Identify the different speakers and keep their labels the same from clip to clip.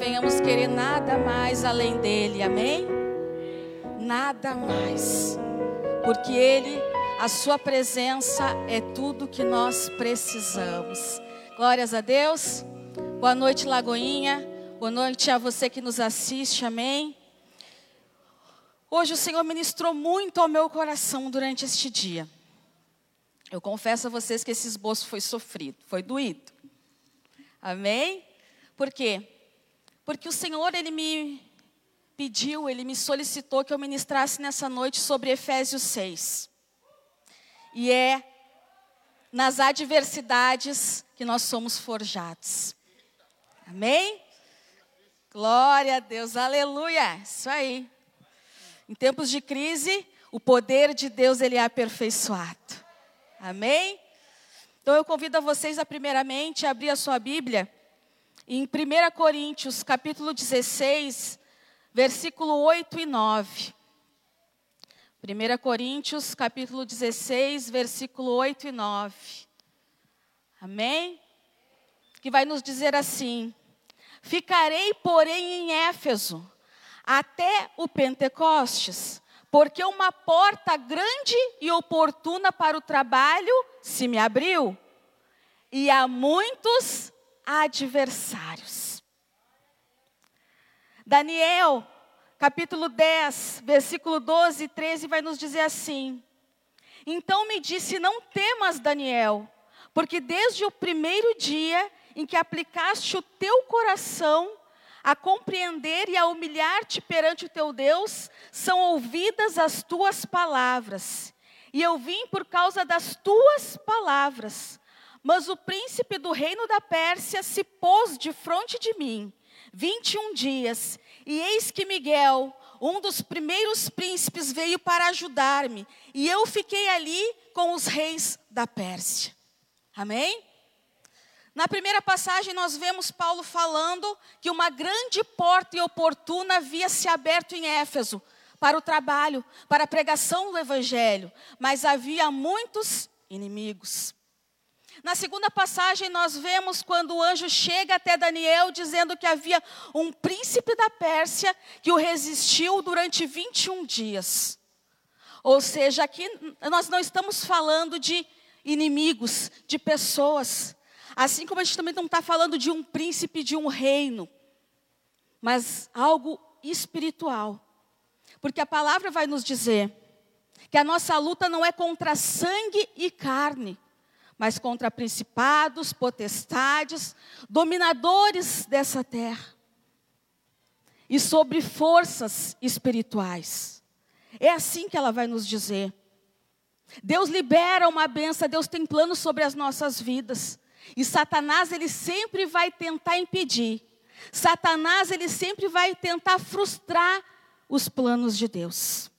Speaker 1: venhamos querer nada mais além dele, amém? Nada mais, porque ele, a sua presença é tudo que nós precisamos. Glórias a Deus. Boa noite, Lagoinha. Boa noite a você que nos assiste, amém? Hoje o Senhor ministrou muito ao meu coração durante este dia. Eu confesso a vocês que esse esboço foi sofrido, foi doído. Amém? Por quê? Porque o Senhor, Ele me pediu, Ele me solicitou que eu ministrasse nessa noite sobre Efésios 6. E é nas adversidades que nós somos forjados. Amém? Glória a Deus, aleluia. Isso aí. Em tempos de crise, o poder de Deus ele é aperfeiçoado. Amém? Então eu convido a vocês a primeiramente abrir a sua Bíblia em 1 Coríntios, capítulo 16, versículo 8 e 9. 1 Coríntios, capítulo 16, versículo 8 e 9. Amém? Que vai nos dizer assim: Ficarei, porém, em Éfeso até o Pentecostes, porque uma porta grande e oportuna para o trabalho se me abriu, e há muitos adversários. Daniel, capítulo 10, versículo 12 e 13, vai nos dizer assim: Então me disse: Não temas, Daniel, porque desde o primeiro dia em que aplicaste o teu coração a compreender e a humilhar-te perante o teu Deus, são ouvidas as tuas palavras. E eu vim por causa das tuas palavras. Mas o príncipe do reino da Pérsia se pôs de frente de mim, vinte e um dias, e eis que Miguel, um dos primeiros príncipes, veio para ajudar-me, e eu fiquei ali com os reis da Pérsia. Amém? Na primeira passagem, nós vemos Paulo falando que uma grande porta e oportuna havia se aberto em Éfeso para o trabalho, para a pregação do Evangelho, mas havia muitos inimigos. Na segunda passagem, nós vemos quando o anjo chega até Daniel dizendo que havia um príncipe da Pérsia que o resistiu durante 21 dias. Ou seja, aqui nós não estamos falando de inimigos, de pessoas. Assim como a gente também não está falando de um príncipe de um reino, mas algo espiritual. Porque a palavra vai nos dizer que a nossa luta não é contra sangue e carne, mas contra principados, potestades, dominadores dessa terra e sobre forças espirituais. É assim que ela vai nos dizer. Deus libera uma benção, Deus tem planos sobre as nossas vidas. E Satanás, ele sempre vai tentar impedir. Satanás, ele sempre vai tentar frustrar os planos de Deus.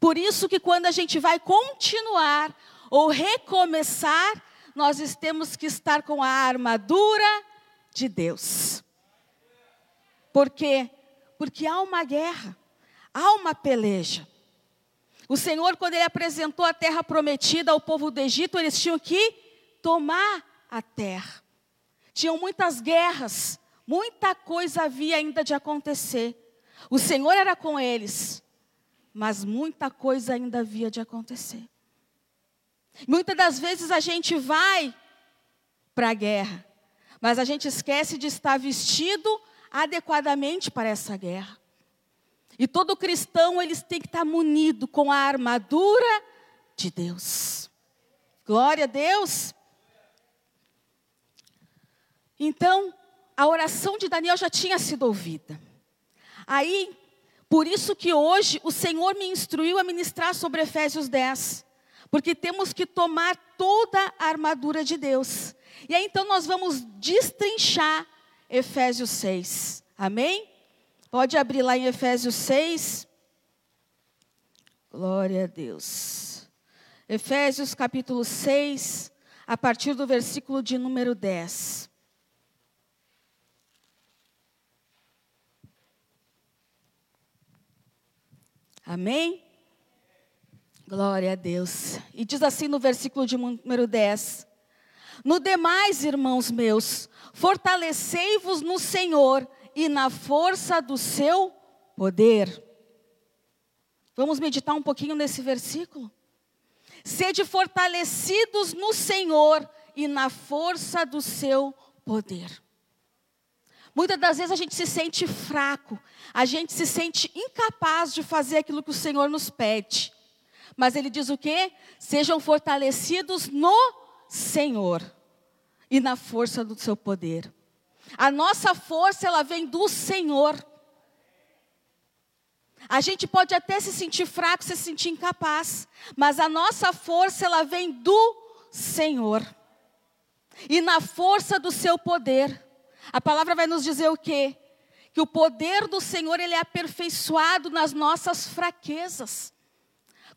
Speaker 1: Por isso que quando a gente vai continuar ou recomeçar, nós temos que estar com a armadura de Deus. Por quê? Porque há uma guerra, há uma peleja. O Senhor, quando Ele apresentou a terra prometida ao povo do Egito, eles tinham que tomar a terra. Tinham muitas guerras, muita coisa havia ainda de acontecer. O Senhor era com eles, mas muita coisa ainda havia de acontecer. Muitas das vezes a gente vai para a guerra, mas a gente esquece de estar vestido adequadamente para essa guerra. E todo cristão, eles tem que estar munido com a armadura de Deus. Glória a Deus. Então, a oração de Daniel já tinha sido ouvida. Aí, por isso que hoje o Senhor me instruiu a ministrar sobre Efésios 10. Porque temos que tomar toda a armadura de Deus. E aí então nós vamos destrinchar Efésios 6. Amém? Pode abrir lá em Efésios 6. Glória a Deus. Efésios capítulo 6, a partir do versículo de número 10. Amém? Glória a Deus. E diz assim no versículo de número 10: No demais, irmãos meus, fortalecei-vos no Senhor e na força do seu poder. Vamos meditar um pouquinho nesse versículo? Sede fortalecidos no Senhor e na força do seu poder. Muitas das vezes a gente se sente fraco, a gente se sente incapaz de fazer aquilo que o Senhor nos pede. Mas ele diz o quê? Sejam fortalecidos no Senhor e na força do seu poder. A nossa força, ela vem do Senhor. A gente pode até se sentir fraco, se sentir incapaz, mas a nossa força, ela vem do Senhor. E na força do seu poder. A palavra vai nos dizer o quê? Que o poder do Senhor, ele é aperfeiçoado nas nossas fraquezas.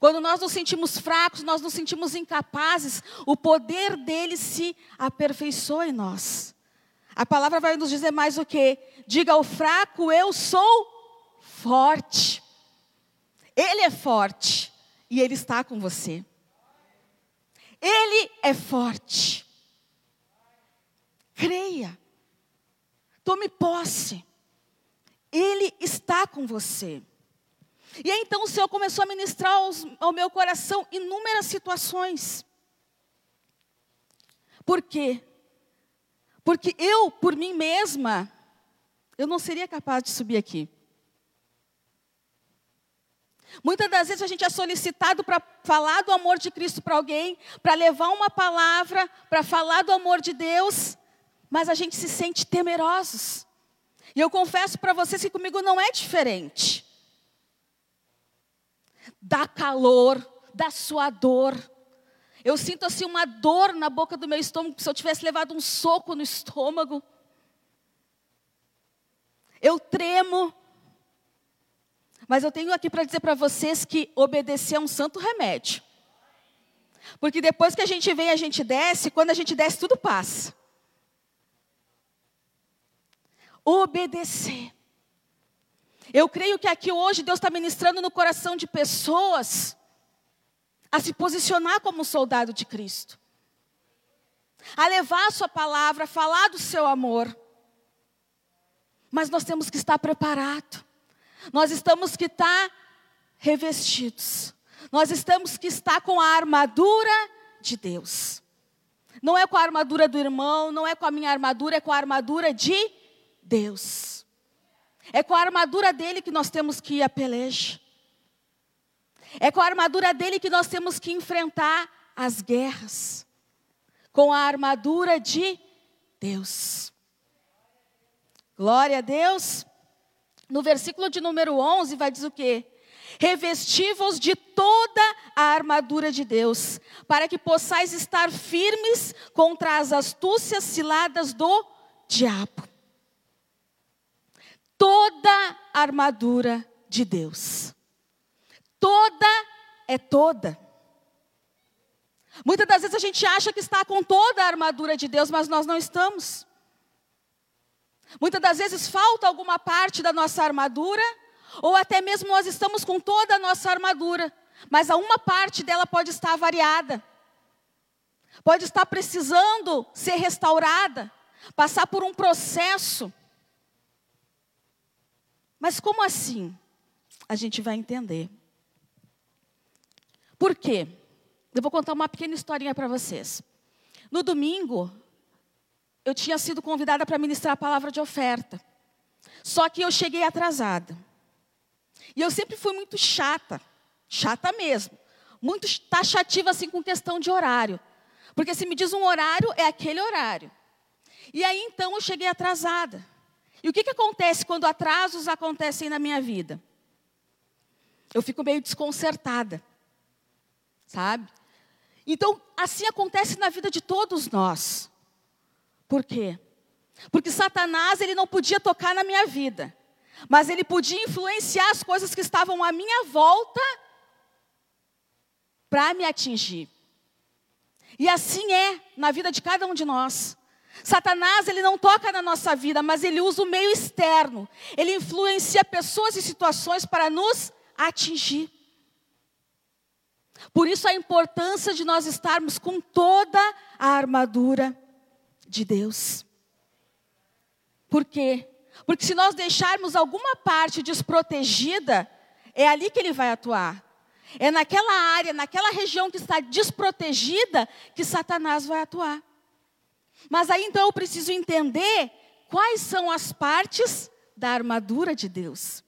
Speaker 1: Quando nós nos sentimos fracos, nós nos sentimos incapazes, o poder dele se aperfeiçoa em nós. A palavra vai nos dizer mais o que? Diga ao fraco, eu sou forte. Ele é forte e ele está com você. Ele é forte. Creia. Tome posse. Ele está com você. E aí, então o Senhor começou a ministrar aos, ao meu coração inúmeras situações. Por quê? Porque eu, por mim mesma, eu não seria capaz de subir aqui. Muitas das vezes a gente é solicitado para falar do amor de Cristo para alguém, para levar uma palavra, para falar do amor de Deus, mas a gente se sente temerosos. E eu confesso para vocês que comigo não é diferente. Dá calor, dá sua dor. Eu sinto assim uma dor na boca do meu estômago, se eu tivesse levado um soco no estômago. Eu tremo. Mas eu tenho aqui para dizer para vocês que obedecer é um santo remédio. Porque depois que a gente vem, a gente desce, quando a gente desce, tudo passa. obedecer. Eu creio que aqui hoje Deus está ministrando no coração de pessoas a se posicionar como soldado de Cristo, a levar a sua palavra, a falar do seu amor. Mas nós temos que estar preparados, nós estamos que estar revestidos, nós estamos que estar com a armadura de Deus. Não é com a armadura do irmão, não é com a minha armadura, é com a armadura de Deus. É com a armadura dele que nós temos que ir à peleja. É com a armadura dele que nós temos que enfrentar as guerras. Com a armadura de Deus. Glória a Deus. No versículo de número 11 vai dizer o quê? Revestivos de toda a armadura de Deus, para que possais estar firmes contra as astúcias ciladas do diabo toda a armadura de Deus. Toda é toda. Muitas das vezes a gente acha que está com toda a armadura de Deus, mas nós não estamos. Muitas das vezes falta alguma parte da nossa armadura, ou até mesmo nós estamos com toda a nossa armadura, mas a uma parte dela pode estar variada, pode estar precisando ser restaurada, passar por um processo. Mas como assim? A gente vai entender. Por quê? Eu vou contar uma pequena historinha para vocês. No domingo, eu tinha sido convidada para ministrar a palavra de oferta. Só que eu cheguei atrasada. E eu sempre fui muito chata, chata mesmo. Muito taxativa assim com questão de horário. Porque se me diz um horário, é aquele horário. E aí então eu cheguei atrasada. E o que, que acontece quando atrasos acontecem na minha vida? Eu fico meio desconcertada, sabe? Então, assim acontece na vida de todos nós. Por quê? Porque Satanás, ele não podia tocar na minha vida, mas ele podia influenciar as coisas que estavam à minha volta para me atingir. E assim é na vida de cada um de nós. Satanás, ele não toca na nossa vida, mas ele usa o meio externo. Ele influencia pessoas e situações para nos atingir. Por isso a importância de nós estarmos com toda a armadura de Deus. Por quê? Porque se nós deixarmos alguma parte desprotegida, é ali que ele vai atuar. É naquela área, naquela região que está desprotegida, que Satanás vai atuar. Mas aí então eu preciso entender quais são as partes da armadura de Deus.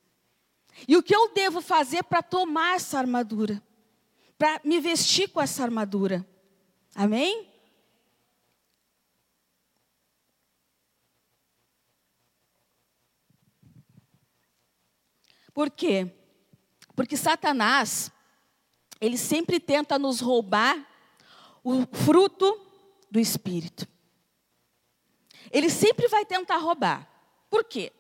Speaker 1: E o que eu devo fazer para tomar essa armadura? Para me vestir com essa armadura. Amém? Por quê? Porque Satanás, ele sempre tenta nos roubar o fruto do Espírito. Ele sempre vai tentar roubar. Por quê?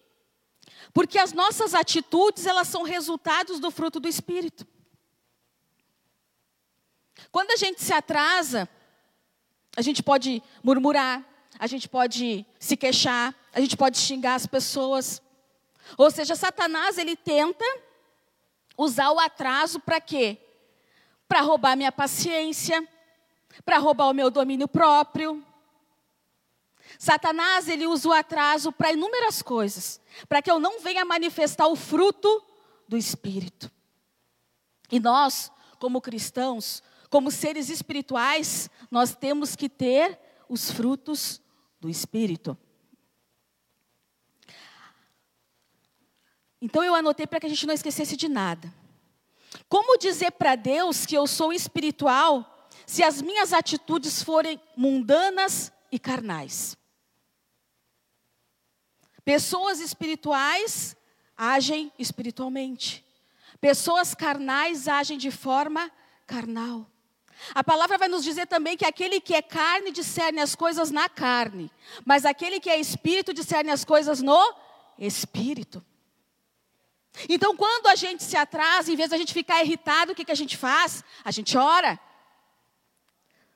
Speaker 1: Porque as nossas atitudes, elas são resultados do fruto do Espírito. Quando a gente se atrasa, a gente pode murmurar, a gente pode se queixar, a gente pode xingar as pessoas. Ou seja, Satanás ele tenta usar o atraso para quê? Para roubar minha paciência, para roubar o meu domínio próprio. Satanás ele usa o atraso para inúmeras coisas, para que eu não venha manifestar o fruto do espírito. E nós, como cristãos, como seres espirituais, nós temos que ter os frutos do espírito. Então eu anotei para que a gente não esquecesse de nada. Como dizer para Deus que eu sou espiritual se as minhas atitudes forem mundanas e carnais? Pessoas espirituais agem espiritualmente. Pessoas carnais agem de forma carnal. A palavra vai nos dizer também que aquele que é carne discerne as coisas na carne, mas aquele que é espírito discerne as coisas no espírito. Então, quando a gente se atrasa, em vez de a gente ficar irritado, o que, que a gente faz? A gente ora.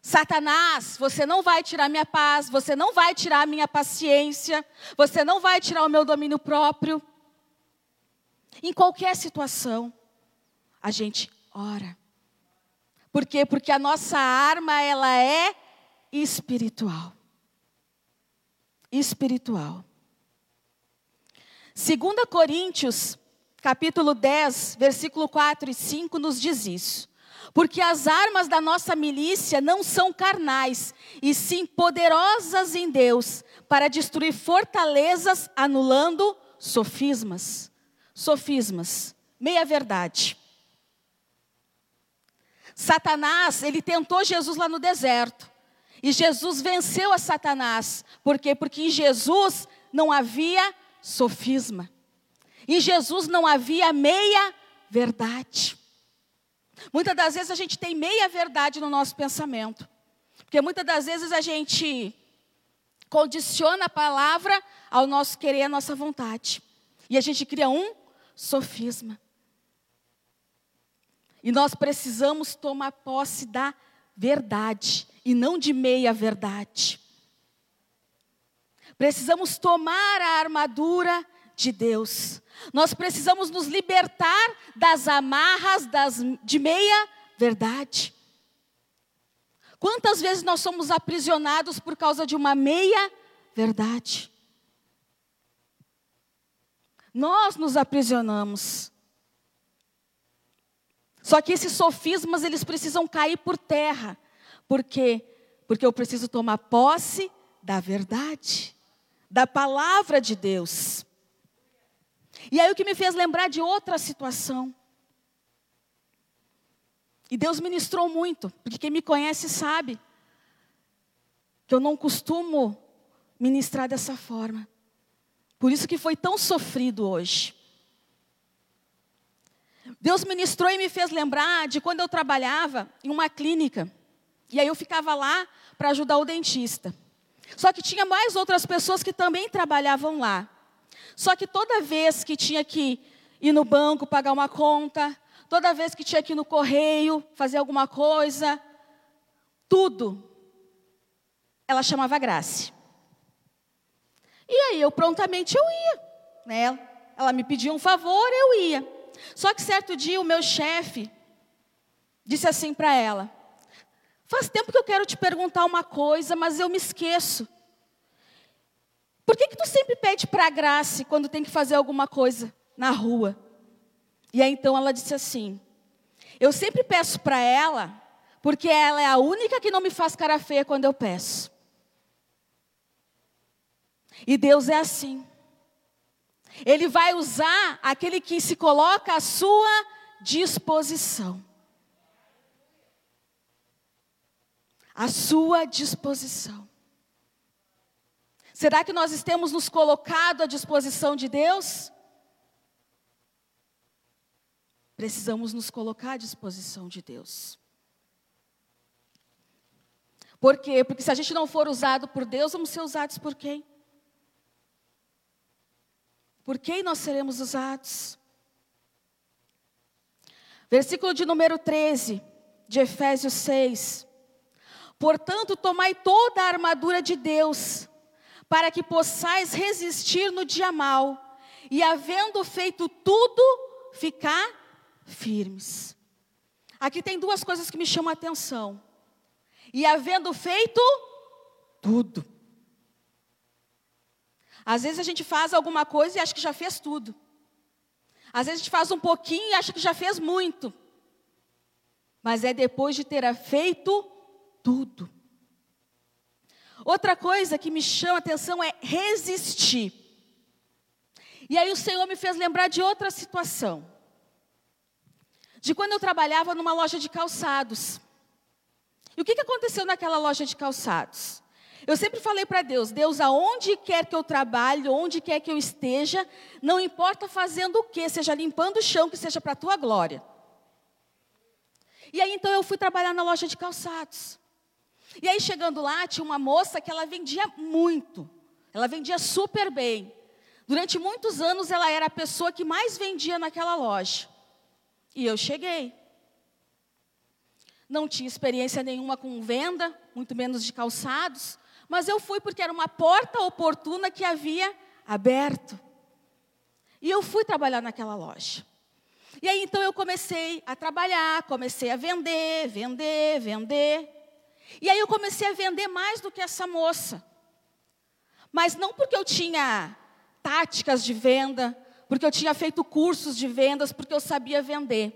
Speaker 1: Satanás, você não vai tirar minha paz, você não vai tirar minha paciência, você não vai tirar o meu domínio próprio. Em qualquer situação, a gente ora. Por quê? Porque a nossa arma, ela é espiritual. Espiritual. 2 Coríntios capítulo 10, versículo 4 e 5 nos diz isso. Porque as armas da nossa milícia não são carnais, e sim poderosas em Deus, para destruir fortalezas, anulando sofismas. Sofismas, meia verdade. Satanás, ele tentou Jesus lá no deserto. E Jesus venceu a Satanás. Por quê? Porque em Jesus não havia sofisma. Em Jesus não havia meia verdade. Muitas das vezes a gente tem meia verdade no nosso pensamento. Porque muitas das vezes a gente condiciona a palavra ao nosso querer, à nossa vontade. E a gente cria um sofisma. E nós precisamos tomar posse da verdade e não de meia verdade. Precisamos tomar a armadura de Deus. Nós precisamos nos libertar das amarras das, de meia verdade. Quantas vezes nós somos aprisionados por causa de uma meia verdade? Nós nos aprisionamos. Só que esses sofismas, eles precisam cair por terra. Por quê? Porque eu preciso tomar posse da verdade, da palavra de Deus. E aí o que me fez lembrar de outra situação. E Deus ministrou muito, porque quem me conhece sabe que eu não costumo ministrar dessa forma. Por isso que foi tão sofrido hoje. Deus ministrou e me fez lembrar de quando eu trabalhava em uma clínica. E aí eu ficava lá para ajudar o dentista. Só que tinha mais outras pessoas que também trabalhavam lá. Só que toda vez que tinha que ir no banco pagar uma conta, toda vez que tinha que ir no correio fazer alguma coisa, tudo, ela chamava Grace. E aí eu prontamente eu ia, né? Ela me pedia um favor, eu ia. Só que certo dia o meu chefe disse assim para ela: Faz tempo que eu quero te perguntar uma coisa, mas eu me esqueço. Por que, que tu sempre pede para a Grace quando tem que fazer alguma coisa na rua? E aí então ela disse assim: Eu sempre peço para ela, porque ela é a única que não me faz cara feia quando eu peço. E Deus é assim. Ele vai usar aquele que se coloca à sua disposição. À sua disposição. Será que nós temos nos colocado à disposição de Deus? Precisamos nos colocar à disposição de Deus. Por quê? Porque se a gente não for usado por Deus, vamos ser usados por quem? Por quem nós seremos usados? Versículo de número 13, de Efésios 6. Portanto, tomai toda a armadura de Deus, para que possais resistir no dia mal, e havendo feito tudo, ficar firmes. Aqui tem duas coisas que me chamam a atenção. E havendo feito tudo. Às vezes a gente faz alguma coisa e acha que já fez tudo. Às vezes a gente faz um pouquinho e acha que já fez muito. Mas é depois de ter feito tudo. Outra coisa que me chama a atenção é resistir. E aí o Senhor me fez lembrar de outra situação. De quando eu trabalhava numa loja de calçados. E o que, que aconteceu naquela loja de calçados? Eu sempre falei para Deus: Deus, aonde quer que eu trabalhe, onde quer que eu esteja, não importa fazendo o que, seja limpando o chão, que seja para a tua glória. E aí então eu fui trabalhar na loja de calçados. E aí chegando lá, tinha uma moça que ela vendia muito. Ela vendia super bem. Durante muitos anos ela era a pessoa que mais vendia naquela loja. E eu cheguei. Não tinha experiência nenhuma com venda, muito menos de calçados, mas eu fui porque era uma porta oportuna que havia aberto. E eu fui trabalhar naquela loja. E aí então eu comecei a trabalhar, comecei a vender, vender, vender. E aí eu comecei a vender mais do que essa moça. Mas não porque eu tinha táticas de venda, porque eu tinha feito cursos de vendas, porque eu sabia vender.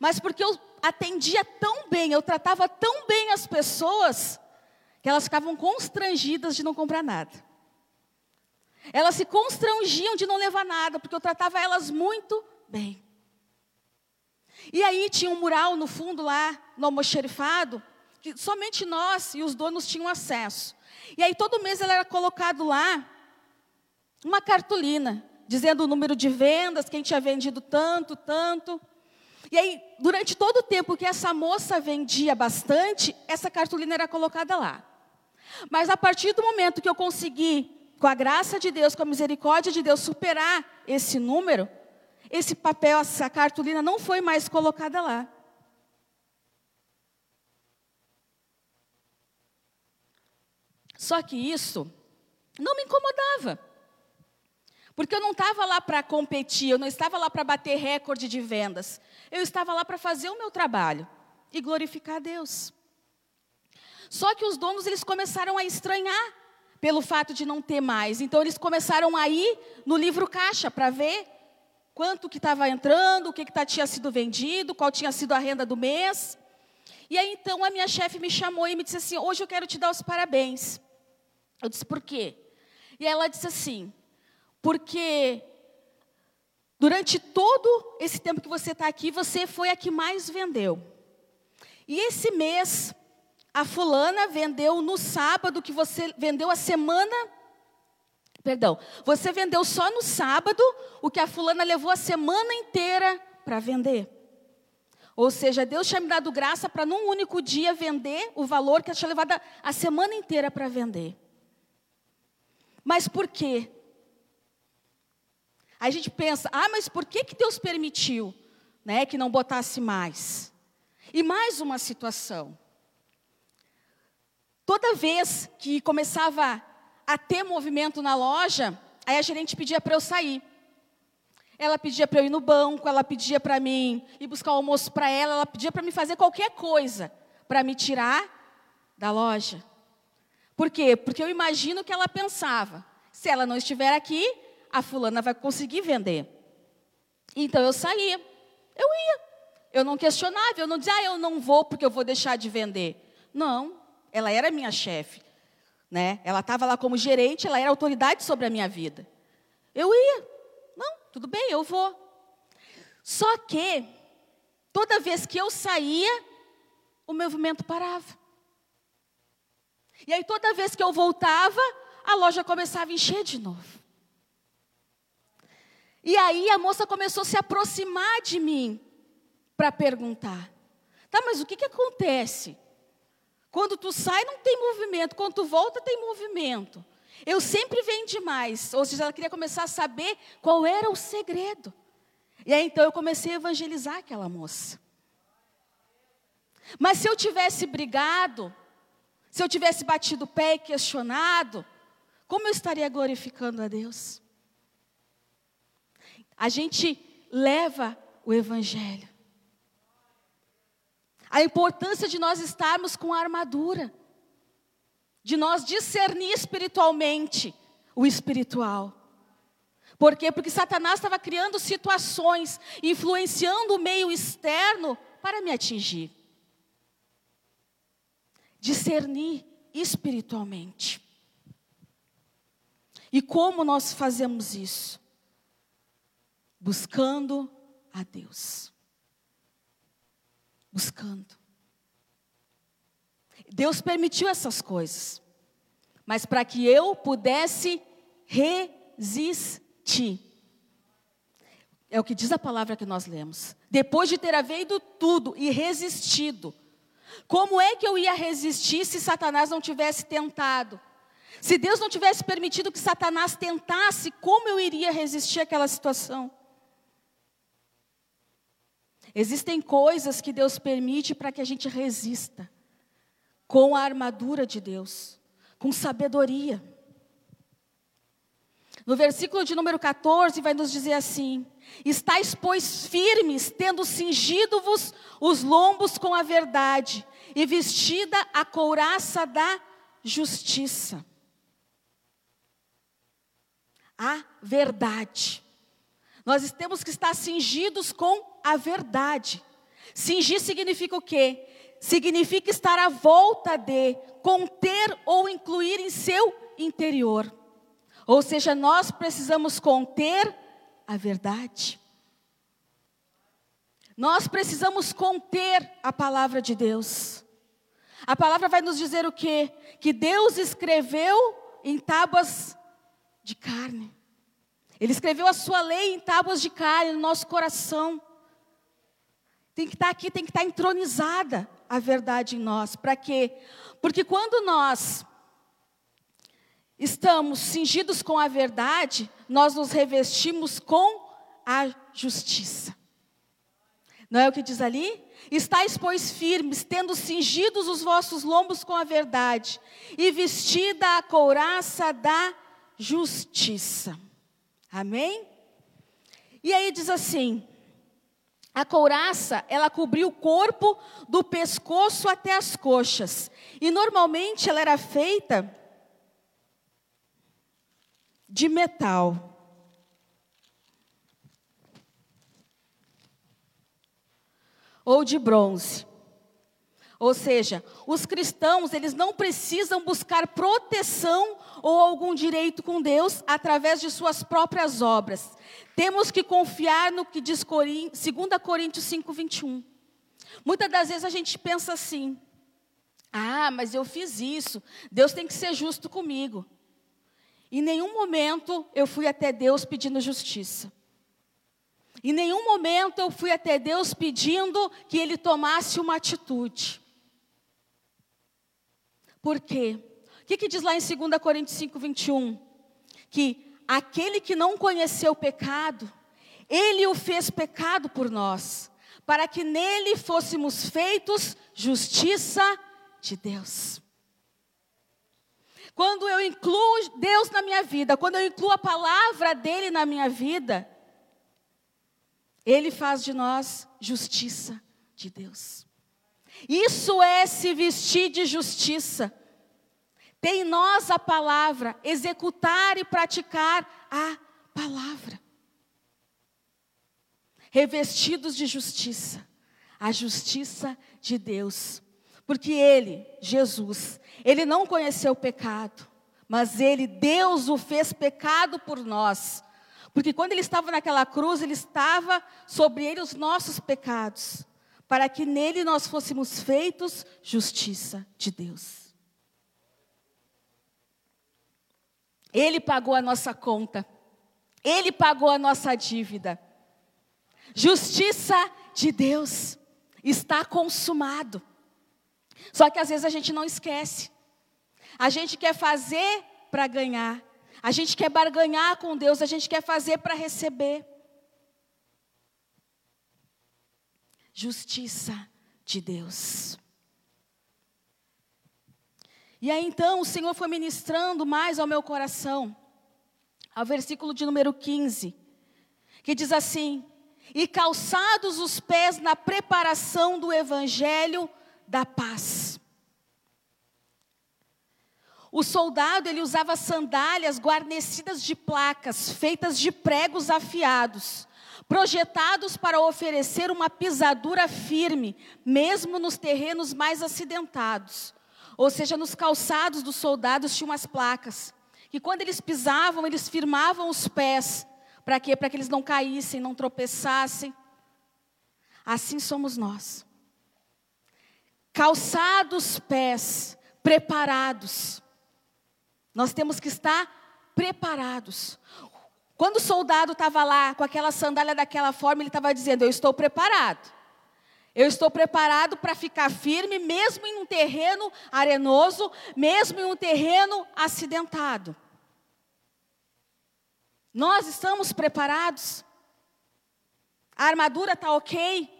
Speaker 1: Mas porque eu atendia tão bem, eu tratava tão bem as pessoas, que elas ficavam constrangidas de não comprar nada. Elas se constrangiam de não levar nada, porque eu tratava elas muito bem. E aí tinha um mural no fundo lá, no almoxerifado, que somente nós e os donos tinham acesso. E aí todo mês ela era colocado lá uma cartolina dizendo o número de vendas, quem tinha vendido tanto, tanto. E aí, durante todo o tempo que essa moça vendia bastante, essa cartolina era colocada lá. Mas a partir do momento que eu consegui, com a graça de Deus, com a misericórdia de Deus, superar esse número, esse papel, essa cartolina não foi mais colocada lá. Só que isso não me incomodava. Porque eu não estava lá para competir, eu não estava lá para bater recorde de vendas. Eu estava lá para fazer o meu trabalho e glorificar a Deus. Só que os donos eles começaram a estranhar pelo fato de não ter mais. Então eles começaram a ir no livro caixa para ver quanto que estava entrando, o que, que tá, tinha sido vendido, qual tinha sido a renda do mês. E aí então a minha chefe me chamou e me disse assim: hoje eu quero te dar os parabéns. Eu disse, por quê? E ela disse assim, porque durante todo esse tempo que você está aqui, você foi a que mais vendeu. E esse mês, a fulana vendeu no sábado que você vendeu a semana. Perdão, você vendeu só no sábado o que a fulana levou a semana inteira para vender. Ou seja, Deus tinha me dado graça para num único dia vender o valor que ela tinha levado a semana inteira para vender. Mas por quê? Aí a gente pensa, ah, mas por que, que Deus permitiu né, que não botasse mais? E mais uma situação. Toda vez que começava a ter movimento na loja, aí a gerente pedia para eu sair. Ela pedia para eu ir no banco, ela pedia para mim ir buscar o almoço para ela, ela pedia para me fazer qualquer coisa para me tirar da loja. Por quê? Porque eu imagino que ela pensava Se ela não estiver aqui, a fulana vai conseguir vender. Então eu saía. Eu ia. Eu não questionava, eu não dizia, ah, eu não vou porque eu vou deixar de vender. Não, ela era minha chefe. Né? Ela estava lá como gerente, ela era autoridade sobre a minha vida. Eu ia. Não, tudo bem, eu vou. Só que, toda vez que eu saía, o movimento parava. E aí, toda vez que eu voltava, a loja começava a encher de novo. E aí a moça começou a se aproximar de mim para perguntar: tá, mas o que, que acontece? Quando tu sai, não tem movimento, quando tu volta, tem movimento. Eu sempre vendo mais. Ou seja, ela queria começar a saber qual era o segredo. E aí então eu comecei a evangelizar aquela moça. Mas se eu tivesse brigado, se eu tivesse batido o pé e questionado, como eu estaria glorificando a Deus? A gente leva o Evangelho. A importância de nós estarmos com a armadura, de nós discernir espiritualmente o espiritual. Por quê? Porque Satanás estava criando situações, influenciando o meio externo para me atingir. Discernir espiritualmente. E como nós fazemos isso? buscando a Deus. Buscando. Deus permitiu essas coisas, mas para que eu pudesse resistir. É o que diz a palavra que nós lemos. Depois de ter havido tudo e resistido, como é que eu ia resistir se Satanás não tivesse tentado? Se Deus não tivesse permitido que Satanás tentasse, como eu iria resistir àquela situação? Existem coisas que Deus permite para que a gente resista, com a armadura de Deus, com sabedoria. No versículo de número 14 vai nos dizer assim: Estais, pois, firmes, tendo cingido-vos os lombos com a verdade, e vestida a couraça da justiça. A verdade. Nós temos que estar cingidos com a verdade. Cingir significa o quê? Significa estar à volta de, conter ou incluir em seu interior. Ou seja, nós precisamos conter a verdade. Nós precisamos conter a palavra de Deus. A palavra vai nos dizer o quê? Que Deus escreveu em tábuas de carne. Ele escreveu a sua lei em tábuas de carne no nosso coração. Tem que estar aqui, tem que estar entronizada a verdade em nós. Para quê? Porque quando nós estamos cingidos com a verdade, nós nos revestimos com a justiça. Não é o que diz ali? Estais, pois, firmes, tendo cingidos os vossos lombos com a verdade, e vestida a couraça da justiça. Amém? E aí diz assim: a couraça, ela cobria o corpo do pescoço até as coxas. E normalmente ela era feita de metal. Ou de bronze. Ou seja, os cristãos, eles não precisam buscar proteção ou algum direito com Deus através de suas próprias obras. Temos que confiar no que diz 2 Coríntios 5, 21. Muitas das vezes a gente pensa assim: ah, mas eu fiz isso, Deus tem que ser justo comigo. Em nenhum momento eu fui até Deus pedindo justiça. Em nenhum momento eu fui até Deus pedindo que Ele tomasse uma atitude. Por quê? O que, que diz lá em 2 Coríntios 5, 21? Que aquele que não conheceu o pecado, ele o fez pecado por nós, para que nele fôssemos feitos justiça de Deus. Quando eu incluo Deus na minha vida, quando eu incluo a palavra dele na minha vida, ele faz de nós justiça de Deus. Isso é se vestir de justiça. ter em nós a palavra, executar e praticar a palavra. Revestidos de justiça, a justiça de Deus. Porque ele, Jesus, ele não conheceu o pecado, mas ele, Deus, o fez pecado por nós. Porque quando ele estava naquela cruz, ele estava sobre ele os nossos pecados, para que nele nós fôssemos feitos justiça de Deus. Ele pagou a nossa conta, ele pagou a nossa dívida. Justiça de Deus está consumado. Só que às vezes a gente não esquece. A gente quer fazer para ganhar. A gente quer barganhar com Deus, a gente quer fazer para receber. Justiça de Deus. E aí então o Senhor foi ministrando mais ao meu coração, ao versículo de número 15, que diz assim: E calçados os pés na preparação do evangelho da paz. O soldado ele usava sandálias guarnecidas de placas, feitas de pregos afiados, projetados para oferecer uma pisadura firme, mesmo nos terrenos mais acidentados. Ou seja, nos calçados dos soldados tinham umas placas, que quando eles pisavam, eles firmavam os pés. Para quê? Para que eles não caíssem, não tropeçassem. Assim somos nós. Calçados pés, preparados. Nós temos que estar preparados. Quando o soldado estava lá com aquela sandália daquela forma, ele estava dizendo: Eu estou preparado. Eu estou preparado para ficar firme, mesmo em um terreno arenoso, mesmo em um terreno acidentado. Nós estamos preparados? A armadura está ok?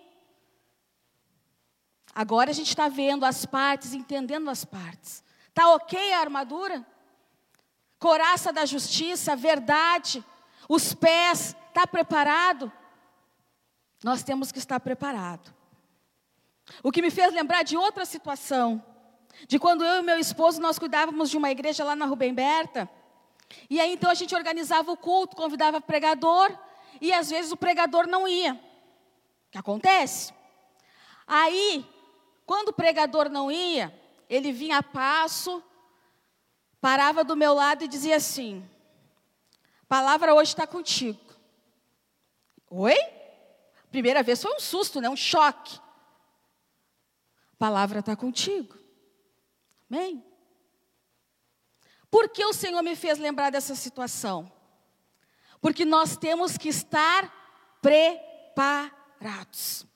Speaker 1: Agora a gente está vendo as partes, entendendo as partes. Está ok a armadura? Coraça da justiça, verdade, os pés, está preparado? Nós temos que estar preparado. O que me fez lembrar de outra situação, de quando eu e meu esposo nós cuidávamos de uma igreja lá na Rubem Berta. E aí então a gente organizava o culto, convidava pregador, e às vezes o pregador não ia. O que acontece? Aí, quando o pregador não ia, ele vinha a passo, parava do meu lado e dizia assim: palavra hoje está contigo. Oi? Primeira vez foi um susto, né? um choque. Palavra está contigo. Amém? Por que o Senhor me fez lembrar dessa situação? Porque nós temos que estar preparados.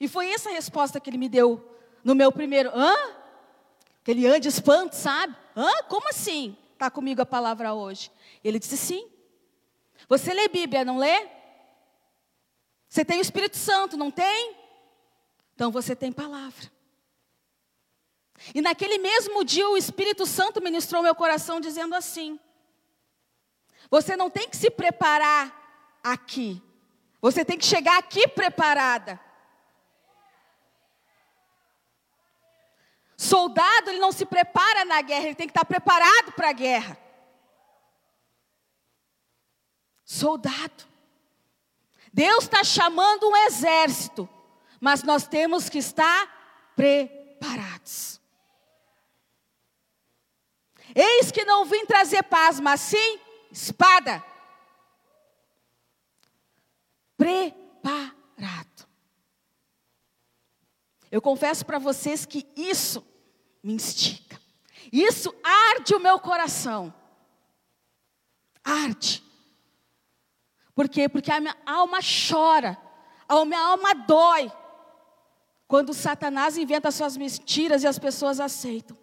Speaker 1: E foi essa a resposta que ele me deu no meu primeiro. Hã? Aquele hã de espanto, sabe? Hã? Como assim? Está comigo a palavra hoje. Ele disse sim. Você lê Bíblia, não lê? Você tem o Espírito Santo, não tem? Então você tem palavra. E naquele mesmo dia o Espírito Santo ministrou meu coração dizendo assim: Você não tem que se preparar aqui. Você tem que chegar aqui preparada. Soldado, ele não se prepara na guerra, ele tem que estar preparado para a guerra. Soldado. Deus está chamando um exército mas nós temos que estar preparados. Eis que não vim trazer paz, mas sim espada. Preparado. Eu confesso para vocês que isso me instiga. Isso arde o meu coração. Arde. Por quê? Porque a minha alma chora, a minha alma dói quando Satanás inventa suas mentiras e as pessoas aceitam.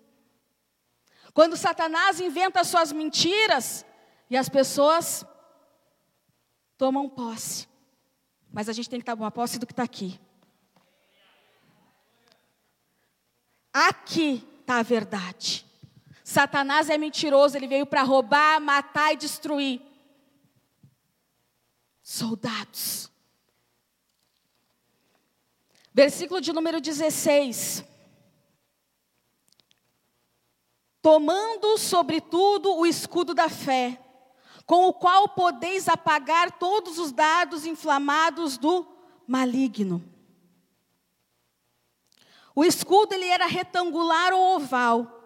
Speaker 1: Quando Satanás inventa suas mentiras e as pessoas tomam posse. Mas a gente tem que tomar posse do que está aqui. Aqui está a verdade. Satanás é mentiroso, ele veio para roubar, matar e destruir. Soldados Versículo de número 16. tomando sobretudo o escudo da fé, com o qual podeis apagar todos os dados inflamados do maligno. O escudo ele era retangular ou oval.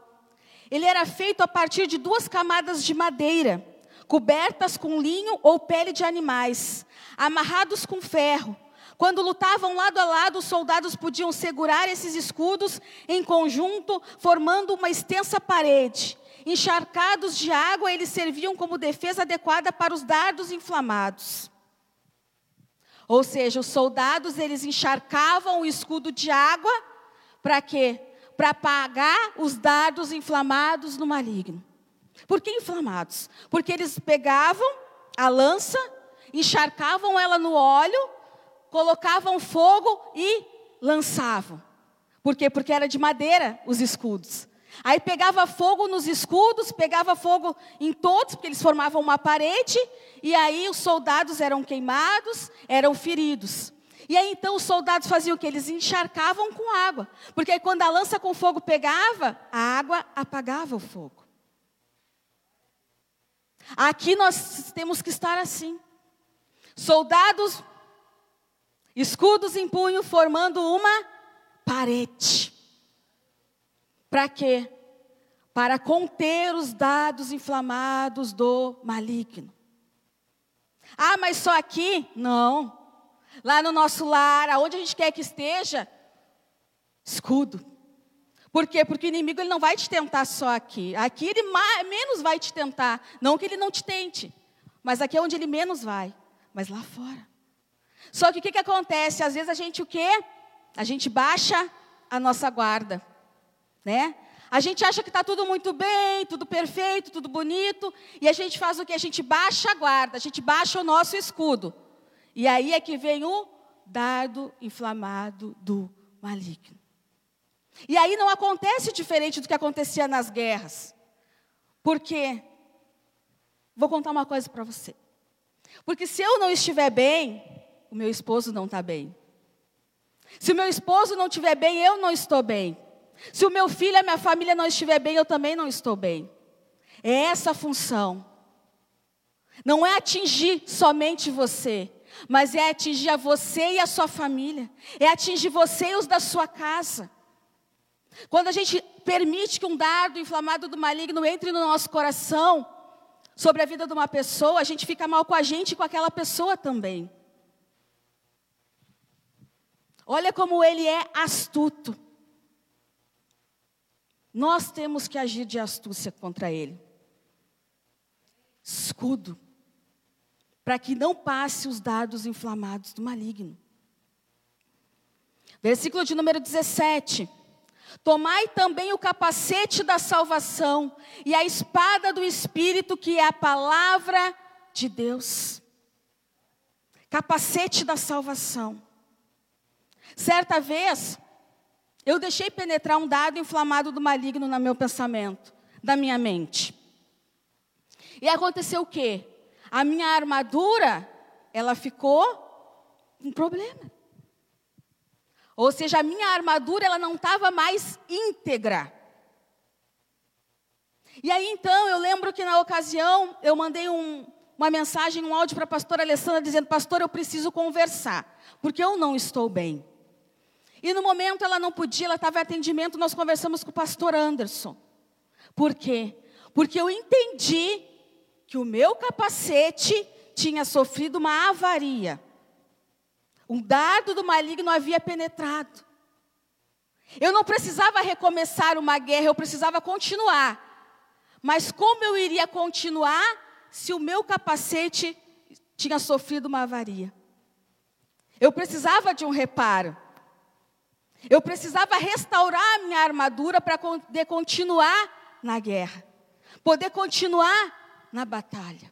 Speaker 1: Ele era feito a partir de duas camadas de madeira, cobertas com linho ou pele de animais, amarrados com ferro. Quando lutavam lado a lado, os soldados podiam segurar esses escudos em conjunto, formando uma extensa parede. Encharcados de água, eles serviam como defesa adequada para os dardos inflamados. Ou seja, os soldados eles encharcavam o escudo de água para quê? Para apagar os dardos inflamados no maligno. Por que inflamados? Porque eles pegavam a lança, encharcavam ela no óleo, colocavam fogo e lançavam. Por quê? Porque era de madeira os escudos. Aí pegava fogo nos escudos, pegava fogo em todos, porque eles formavam uma parede, e aí os soldados eram queimados, eram feridos. E aí então os soldados faziam o que? Eles encharcavam com água. Porque aí, quando a lança com fogo pegava, a água apagava o fogo. Aqui nós temos que estar assim. Soldados, escudos em punho, formando uma parede. Para quê? Para conter os dados inflamados do maligno. Ah, mas só aqui? Não. Lá no nosso lar, aonde a gente quer que esteja, escudo. Por quê? Porque o inimigo ele não vai te tentar só aqui. Aqui ele mais, menos vai te tentar. Não que ele não te tente, mas aqui é onde ele menos vai. Mas lá fora. Só que o que, que acontece? Às vezes a gente o quê? A gente baixa a nossa guarda. Né? A gente acha que está tudo muito bem, tudo perfeito, tudo bonito. E a gente faz o que? A gente baixa a guarda, a gente baixa o nosso escudo. E aí é que vem o dardo inflamado do maligno. E aí não acontece diferente do que acontecia nas guerras. Por quê? Vou contar uma coisa para você. Porque se eu não estiver bem, o meu esposo não está bem. Se o meu esposo não estiver bem, eu não estou bem. Se o meu filho e a minha família não estiver bem, eu também não estou bem. É essa a função. Não é atingir somente você, mas é atingir a você e a sua família. É atingir você e os da sua casa. Quando a gente permite que um dardo inflamado do maligno entre no nosso coração, sobre a vida de uma pessoa, a gente fica mal com a gente e com aquela pessoa também. Olha como ele é astuto. Nós temos que agir de astúcia contra ele. Escudo. Para que não passe os dardos inflamados do maligno. Versículo de número 17. Tomai também o capacete da salvação e a espada do Espírito, que é a palavra de Deus. Capacete da salvação. Certa vez, eu deixei penetrar um dado inflamado do maligno no meu pensamento, da minha mente. E aconteceu o quê? A minha armadura, ela ficou com problema. Ou seja, a minha armadura ela não estava mais íntegra. E aí então eu lembro que na ocasião eu mandei um, uma mensagem, um áudio para a pastora Alessandra dizendo: Pastor, eu preciso conversar, porque eu não estou bem. E no momento ela não podia, ela estava em atendimento, nós conversamos com o pastor Anderson. Por quê? Porque eu entendi que o meu capacete tinha sofrido uma avaria. Um dardo do maligno havia penetrado. Eu não precisava recomeçar uma guerra, eu precisava continuar. Mas como eu iria continuar se o meu capacete tinha sofrido uma avaria? Eu precisava de um reparo. Eu precisava restaurar a minha armadura para poder continuar na guerra, poder continuar na batalha.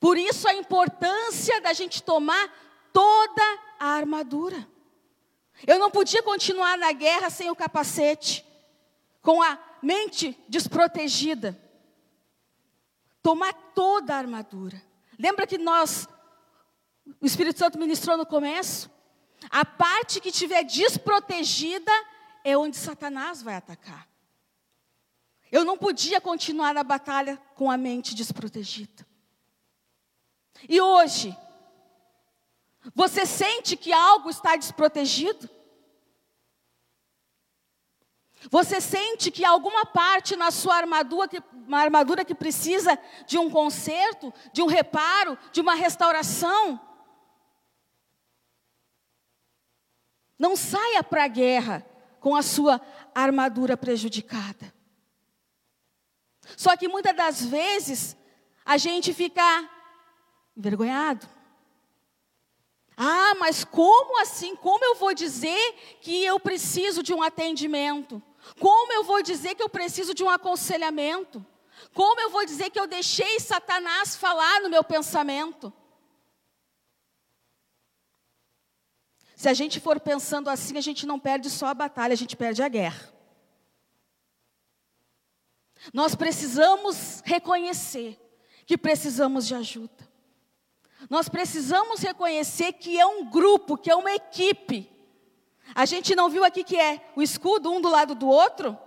Speaker 1: Por isso a importância da gente tomar toda a armadura. Eu não podia continuar na guerra sem o capacete, com a mente desprotegida. Tomar toda a armadura. Lembra que nós, o Espírito Santo ministrou no começo? A parte que estiver desprotegida é onde Satanás vai atacar. Eu não podia continuar na batalha com a mente desprotegida. E hoje, você sente que algo está desprotegido? Você sente que alguma parte na sua armadura que, armadura que precisa de um conserto, de um reparo, de uma restauração? Não saia para a guerra com a sua armadura prejudicada. Só que muitas das vezes a gente fica envergonhado. Ah, mas como assim? Como eu vou dizer que eu preciso de um atendimento? Como eu vou dizer que eu preciso de um aconselhamento? Como eu vou dizer que eu deixei Satanás falar no meu pensamento? Se a gente for pensando assim, a gente não perde só a batalha, a gente perde a guerra. Nós precisamos reconhecer que precisamos de ajuda. Nós precisamos reconhecer que é um grupo, que é uma equipe. A gente não viu aqui que é o escudo um do lado do outro?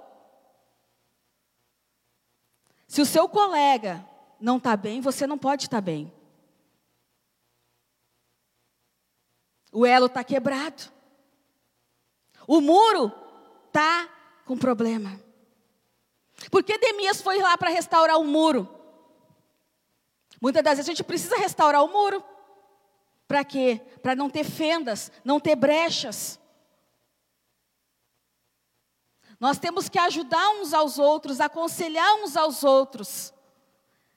Speaker 1: Se o seu colega não está bem, você não pode estar tá bem. O elo está quebrado. O muro está com problema. Por que Demias foi lá para restaurar o muro? Muitas das vezes a gente precisa restaurar o muro. Para quê? Para não ter fendas, não ter brechas. Nós temos que ajudar uns aos outros, aconselhar uns aos outros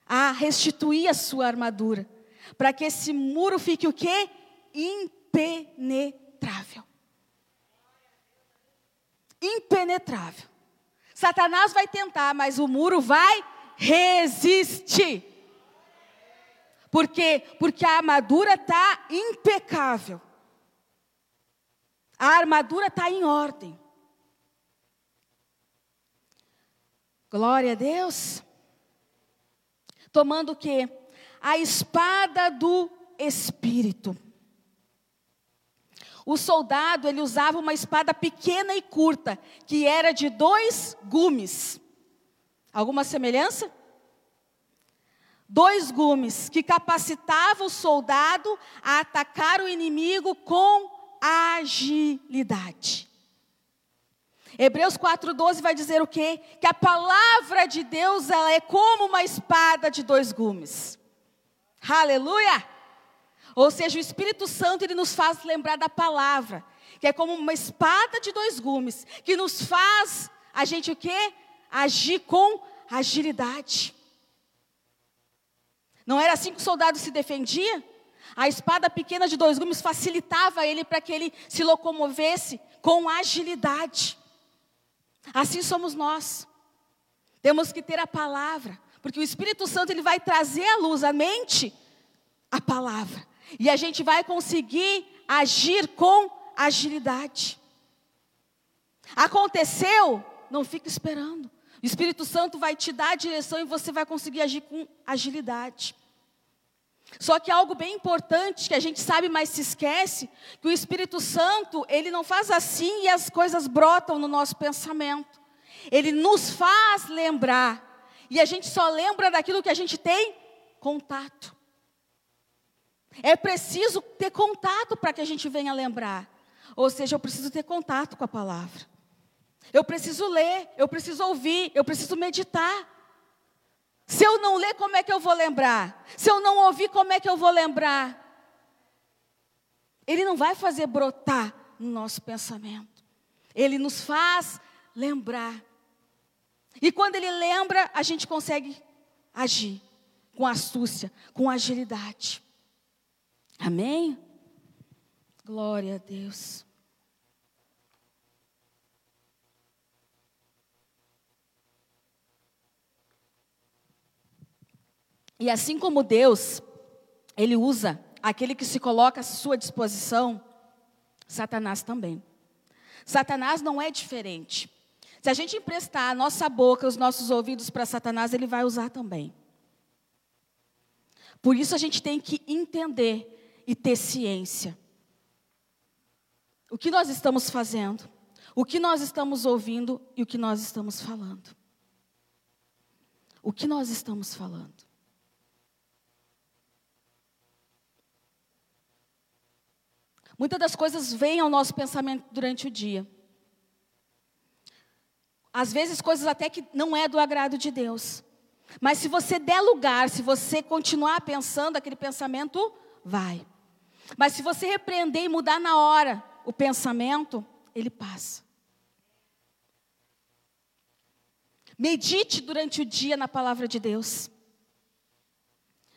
Speaker 1: a restituir a sua armadura, para que esse muro fique o quê? Impenetrável. Impenetrável. Satanás vai tentar, mas o muro vai resistir. Por quê? Porque a armadura está impecável. A armadura está em ordem. Glória a Deus. Tomando o quê? A espada do Espírito. O soldado, ele usava uma espada pequena e curta, que era de dois gumes. Alguma semelhança? dois gumes que capacitava o soldado a atacar o inimigo com agilidade. Hebreus 4:12 vai dizer o quê? Que a palavra de Deus ela é como uma espada de dois gumes. Aleluia! Ou seja, o Espírito Santo ele nos faz lembrar da palavra, que é como uma espada de dois gumes, que nos faz a gente o quê? Agir com agilidade. Não era assim que o soldado se defendia? A espada pequena de dois gumes facilitava ele para que ele se locomovesse com agilidade. Assim somos nós. Temos que ter a palavra, porque o Espírito Santo ele vai trazer à luz a mente a palavra. E a gente vai conseguir agir com agilidade. Aconteceu, não fica esperando. O Espírito Santo vai te dar a direção e você vai conseguir agir com agilidade. Só que algo bem importante que a gente sabe, mas se esquece, que o Espírito Santo, ele não faz assim e as coisas brotam no nosso pensamento. Ele nos faz lembrar. E a gente só lembra daquilo que a gente tem contato. É preciso ter contato para que a gente venha lembrar. Ou seja, eu preciso ter contato com a palavra. Eu preciso ler, eu preciso ouvir, eu preciso meditar. Se eu não ler, como é que eu vou lembrar? Se eu não ouvir, como é que eu vou lembrar? Ele não vai fazer brotar no nosso pensamento. Ele nos faz lembrar. E quando ele lembra, a gente consegue agir com astúcia, com agilidade. Amém? Glória a Deus. E assim como Deus, Ele usa aquele que se coloca à sua disposição, Satanás também. Satanás não é diferente. Se a gente emprestar a nossa boca, os nossos ouvidos para Satanás, ele vai usar também. Por isso a gente tem que entender e ter ciência. O que nós estamos fazendo, o que nós estamos ouvindo e o que nós estamos falando. o que nós estamos falando. Muitas das coisas vêm ao nosso pensamento durante o dia. Às vezes, coisas até que não é do agrado de Deus. Mas se você der lugar, se você continuar pensando, aquele pensamento vai. Mas se você repreender e mudar na hora o pensamento, ele passa. Medite durante o dia na palavra de Deus.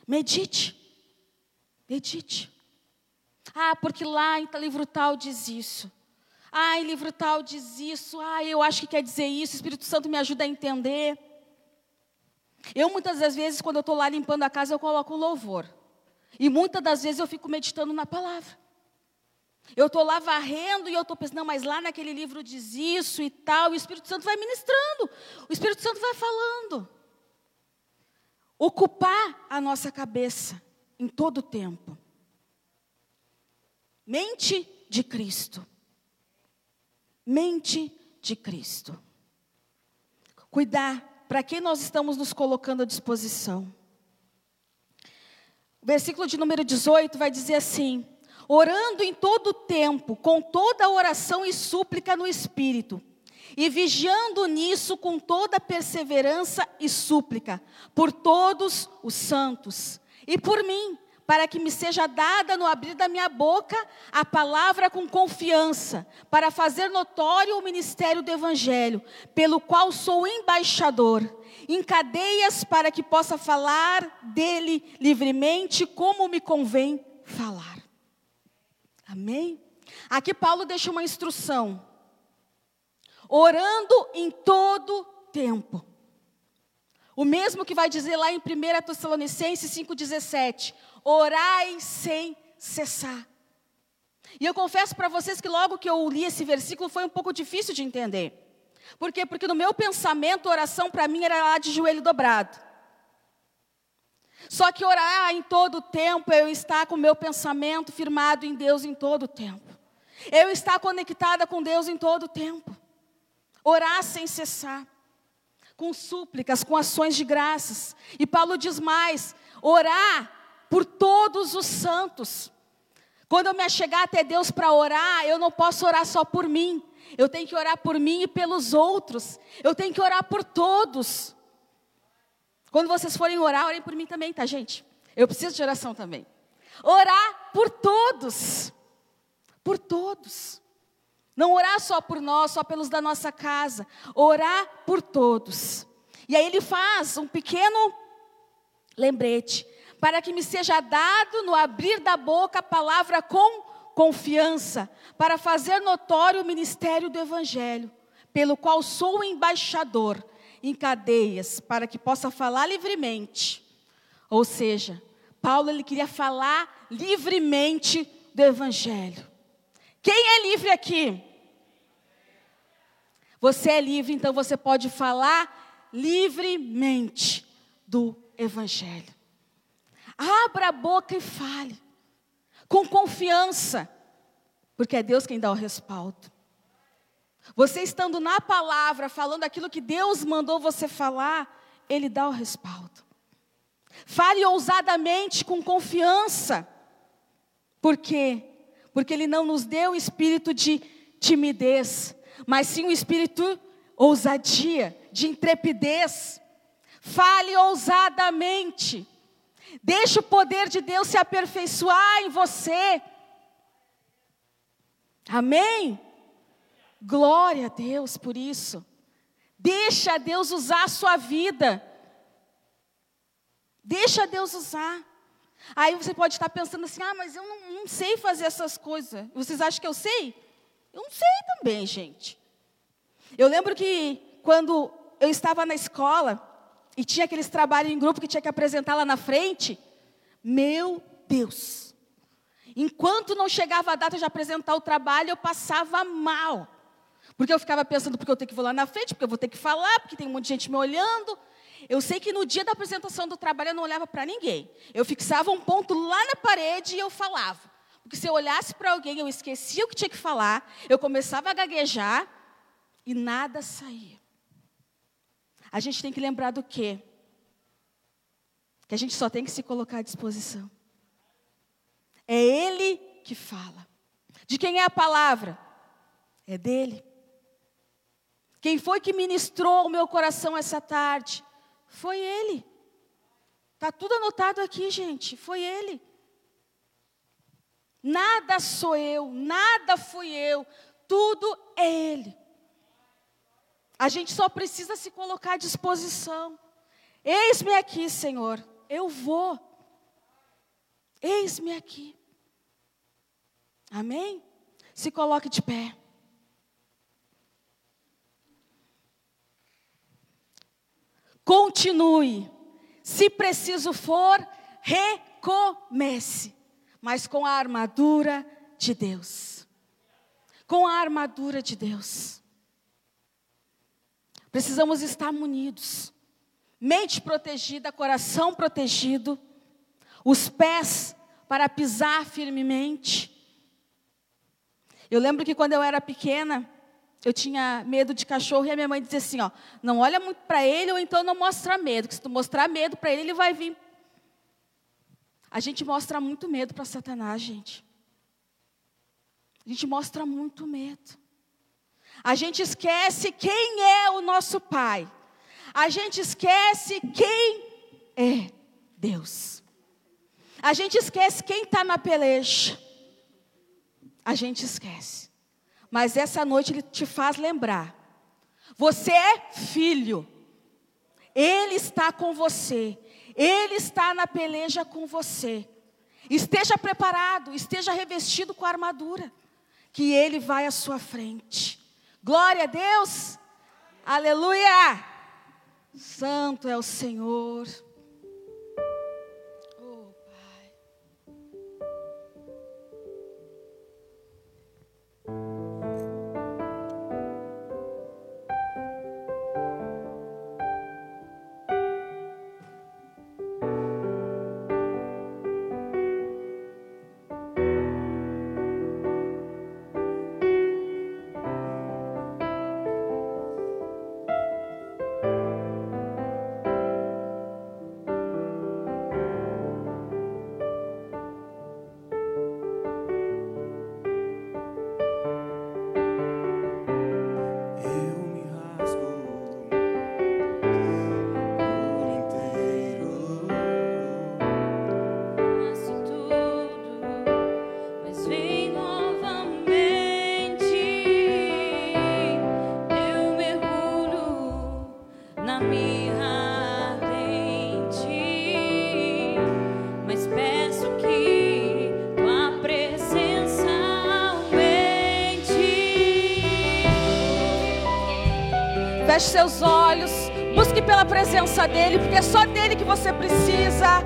Speaker 1: Medite. Medite. Ah, porque lá em livro tal diz isso. Ah, em livro tal diz isso. Ah, eu acho que quer dizer isso. O Espírito Santo me ajuda a entender. Eu muitas das vezes, quando eu estou lá limpando a casa, eu coloco louvor. E muitas das vezes eu fico meditando na palavra. Eu estou lá varrendo e eu estou pensando, não, mas lá naquele livro diz isso e tal, e o Espírito Santo vai ministrando, o Espírito Santo vai falando. Ocupar a nossa cabeça em todo o tempo. Mente de Cristo. Mente de Cristo. Cuidar para quem nós estamos nos colocando à disposição. O versículo de número 18 vai dizer assim: orando em todo tempo, com toda oração e súplica no Espírito, e vigiando nisso com toda perseverança e súplica, por todos os santos, e por mim, para que me seja dada no abrir da minha boca a palavra com confiança, para fazer notório o ministério do Evangelho, pelo qual sou embaixador em cadeias para que possa falar dele livremente, como me convém falar. Amém? Aqui Paulo deixa uma instrução. Orando em todo tempo. O mesmo que vai dizer lá em 1 Tessalonicenses 5,17: Orai sem cessar. E eu confesso para vocês que logo que eu li esse versículo foi um pouco difícil de entender. Por quê? Porque no meu pensamento, oração para mim era lá de joelho dobrado. Só que orar em todo o tempo, eu estar com o meu pensamento firmado em Deus em todo o tempo. Eu estar conectada com Deus em todo o tempo. Orar sem cessar. Com súplicas, com ações de graças. E Paulo diz mais: orar por todos os santos. Quando eu me achegar até Deus para orar, eu não posso orar só por mim, eu tenho que orar por mim e pelos outros. Eu tenho que orar por todos. Quando vocês forem orar, orem por mim também, tá, gente? Eu preciso de oração também. Orar por todos. Por todos. Não orar só por nós, só pelos da nossa casa. Orar por todos. E aí ele faz um pequeno lembrete. Para que me seja dado no abrir da boca a palavra com confiança para fazer notório o ministério do Evangelho, pelo qual sou embaixador em cadeias, para que possa falar livremente. Ou seja, Paulo ele queria falar livremente do Evangelho. Quem é livre aqui? Você é livre, então você pode falar livremente do Evangelho. Abra a boca e fale com confiança, porque é Deus quem dá o respaldo. Você estando na palavra, falando aquilo que Deus mandou você falar, Ele dá o respaldo. Fale ousadamente, com confiança. Por quê? Porque Ele não nos deu o espírito de timidez, mas sim o espírito ousadia, de intrepidez. Fale ousadamente. Deixe o poder de Deus se aperfeiçoar em você. Amém? Glória a Deus por isso. Deixa Deus usar a sua vida. Deixa Deus usar. Aí você pode estar pensando assim: ah, mas eu não, não sei fazer essas coisas. Vocês acham que eu sei? Eu não sei também, gente. Eu lembro que quando eu estava na escola, e tinha aqueles trabalhos em grupo que tinha que apresentar lá na frente. Meu Deus. Enquanto não chegava a data de apresentar o trabalho, eu passava mal. Porque eu ficava pensando, porque eu tenho que ir lá na frente, porque eu vou ter que falar, porque tem um monte de gente me olhando. Eu sei que no dia da apresentação do trabalho eu não olhava para ninguém. Eu fixava um ponto lá na parede e eu falava. Porque se eu olhasse para alguém, eu esquecia o que tinha que falar, eu começava a gaguejar e nada saía. A gente tem que lembrar do quê? que a gente só tem que se colocar à disposição. É Ele que fala. De quem é a palavra? É dele. Quem foi que ministrou o meu coração essa tarde? Foi Ele. Está tudo anotado aqui, gente. Foi Ele. Nada sou eu, nada fui eu, tudo é Ele. A gente só precisa se colocar à disposição. Eis-me aqui, Senhor, eu vou. Eis-me aqui. Amém? Se coloque de pé. Continue. Se preciso for, recomece. Mas com a armadura de Deus. Com a armadura de Deus. Precisamos estar munidos. Mente protegida, coração protegido, os pés para pisar firmemente. Eu lembro que quando eu era pequena, eu tinha medo de cachorro e a minha mãe dizia assim, ó, não olha muito para ele ou então não mostra medo, que se tu mostrar medo para ele, ele vai vir. A gente mostra muito medo para Satanás, gente. A gente mostra muito medo. A gente esquece quem é o nosso Pai. A gente esquece quem é Deus. A gente esquece quem está na peleja. A gente esquece. Mas essa noite ele te faz lembrar. Você é filho. Ele está com você. Ele está na peleja com você. Esteja preparado, esteja revestido com a armadura, que ele vai à sua frente. Glória a Deus. Aleluia. Santo é o Senhor. Feche seus olhos. Busque pela presença dEle, porque é só dEle que você precisa.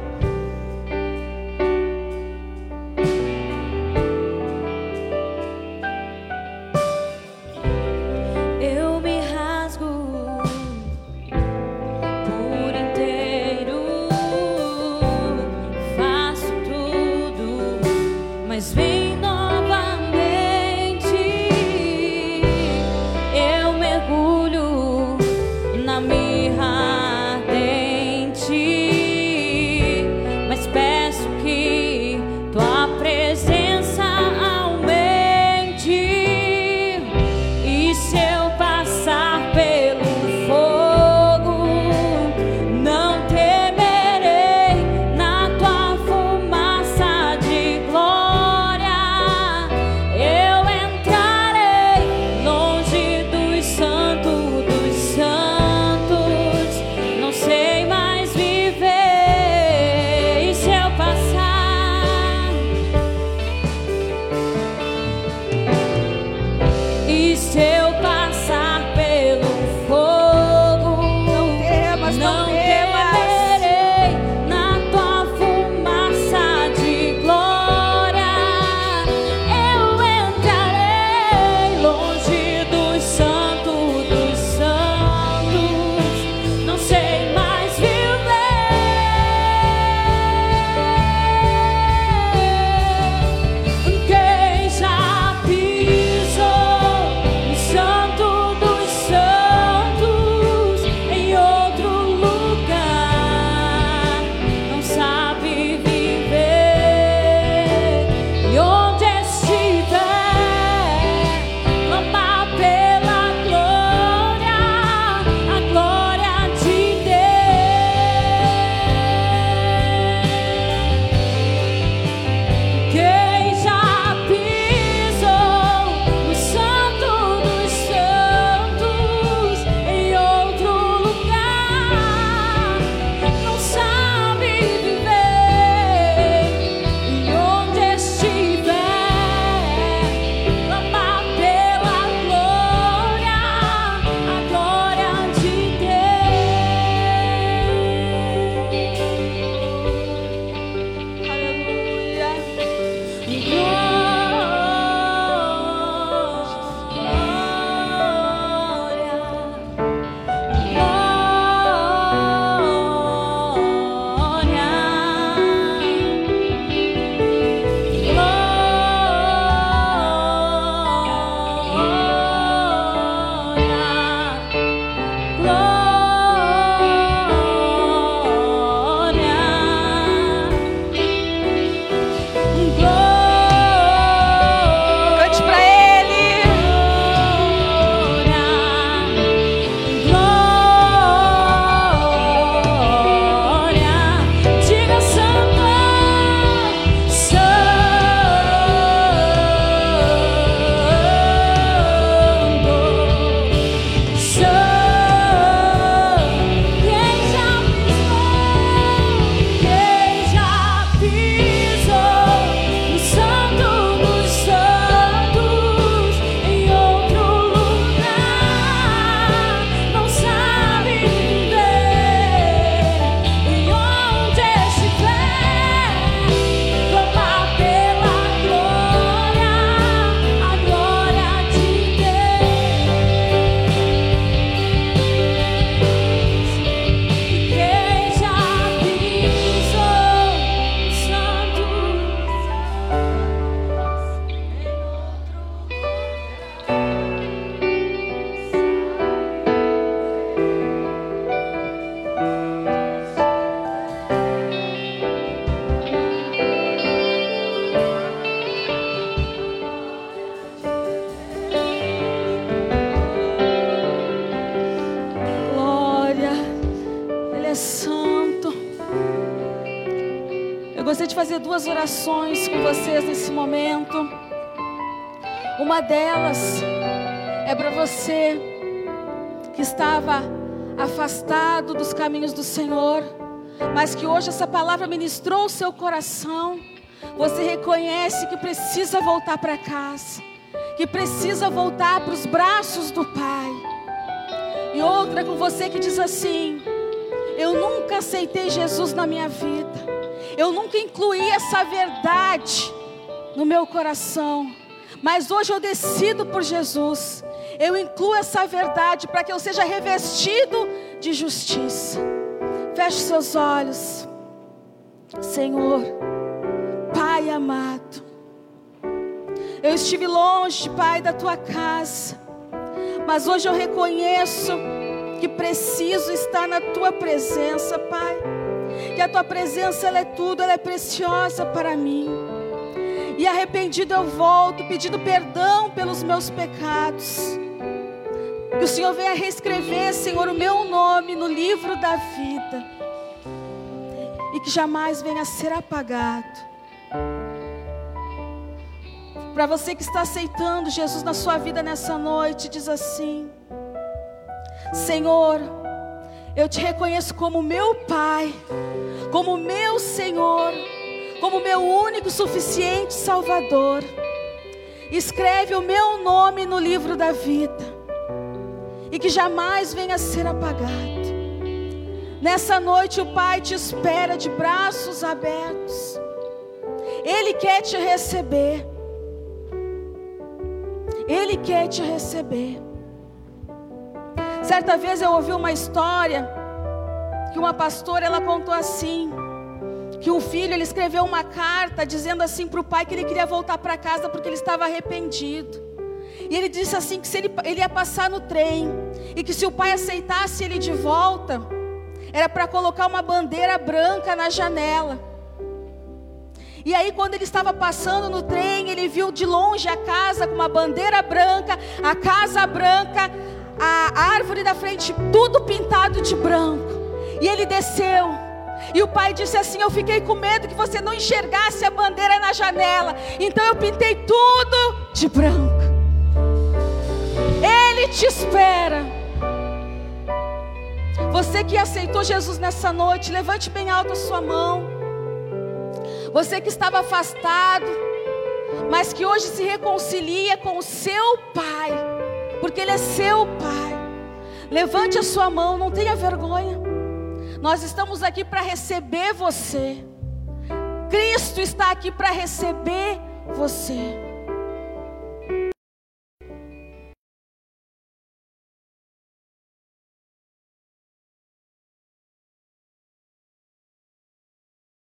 Speaker 1: Fazer duas orações com vocês nesse momento. Uma delas é para você que estava afastado dos caminhos do Senhor, mas que hoje essa palavra ministrou o seu coração. Você reconhece que precisa voltar para casa, que precisa voltar para os braços do Pai. E outra com você que diz assim: Eu nunca aceitei Jesus na minha vida, eu nunca incluí essa verdade no meu coração, mas hoje eu decido por Jesus eu incluo essa verdade para que eu seja revestido de justiça. Feche seus olhos, Senhor, Pai amado. Eu estive longe, Pai, da tua casa, mas hoje eu reconheço que preciso estar na tua presença, Pai. Que a tua presença ela é tudo, ela é preciosa para mim. E arrependido eu volto, pedindo perdão pelos meus pecados. Que o Senhor venha reescrever, Senhor, o meu nome no livro da vida. E que jamais venha a ser apagado. Para você que está aceitando Jesus na sua vida nessa noite, diz assim: Senhor, eu te reconheço como meu Pai, como meu Senhor, como meu único suficiente Salvador. Escreve o meu nome no livro da vida e que jamais venha a ser apagado. Nessa noite o Pai te espera de braços abertos. Ele quer te receber. Ele quer te receber. Certa vez eu ouvi uma história que uma pastora ela contou assim, que um filho ele escreveu uma carta dizendo assim para o pai que ele queria voltar para casa porque ele estava arrependido. E ele disse assim que se ele, ele ia passar no trem e que se o pai aceitasse ele de volta, era para colocar uma bandeira branca na janela. E aí, quando ele estava passando no trem, ele viu de longe a casa com uma bandeira branca, a casa branca, a árvore da frente, tudo pintado de branco. E ele desceu. E o pai disse assim: Eu fiquei com medo que você não enxergasse a bandeira na janela. Então eu pintei tudo de branco. Ele te espera. Você que aceitou Jesus nessa noite, levante bem alto a sua mão. Você que estava afastado, mas que hoje se reconcilia com o seu Pai, porque Ele é seu Pai. Levante a sua mão, não tenha vergonha. Nós estamos aqui para receber você. Cristo está aqui para receber você.